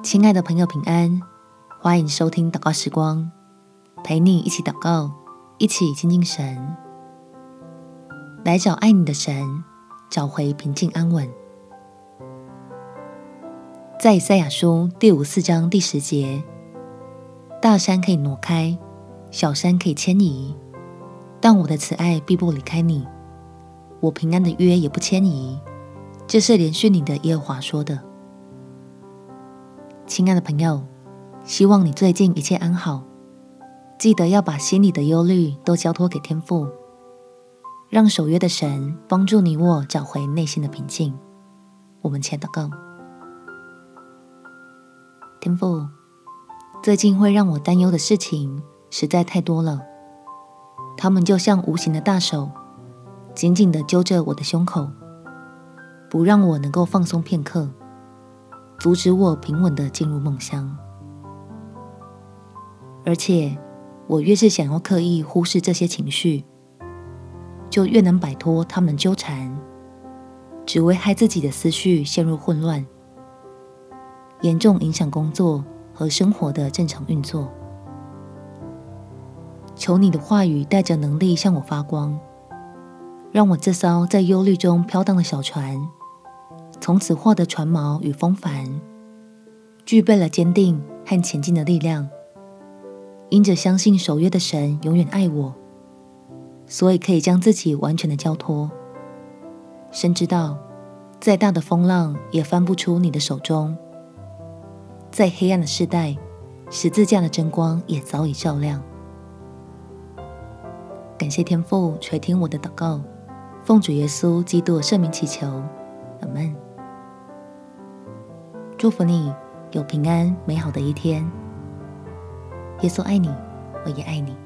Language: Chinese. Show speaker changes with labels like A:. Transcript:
A: 亲爱的朋友，平安！欢迎收听祷告时光，陪你一起祷告，一起亲近神，来找爱你的神，找回平静安稳。在以赛亚书第五四章第十节，大山可以挪开，小山可以迁移，但我的慈爱必不离开你，我平安的约也不迁移。这是怜恤你的耶和华说的。亲爱的朋友，希望你最近一切安好。记得要把心里的忧虑都交托给天父，让守约的神帮助你我找回内心的平静。我们前祷告：天父，最近会让我担忧的事情实在太多了，他们就像无形的大手，紧紧的揪着我的胸口。不让我能够放松片刻，阻止我平稳地进入梦乡。而且，我越是想要刻意忽视这些情绪，就越能摆脱他们纠缠，只为害自己的思绪陷入混乱，严重影响工作和生活的正常运作。求你的话语带着能力向我发光，让我这艘在忧虑中飘荡的小船。从此获得船锚与风帆，具备了坚定和前进的力量。因着相信守约的神永远爱我，所以可以将自己完全的交托。深知道，再大的风浪也翻不出你的手中。在黑暗的世代，十字架的真光也早已照亮。感谢天父垂听我的祷告，奉主耶稣基督的圣名祈求，阿门。祝福你有平安美好的一天。耶稣爱你，我也爱你。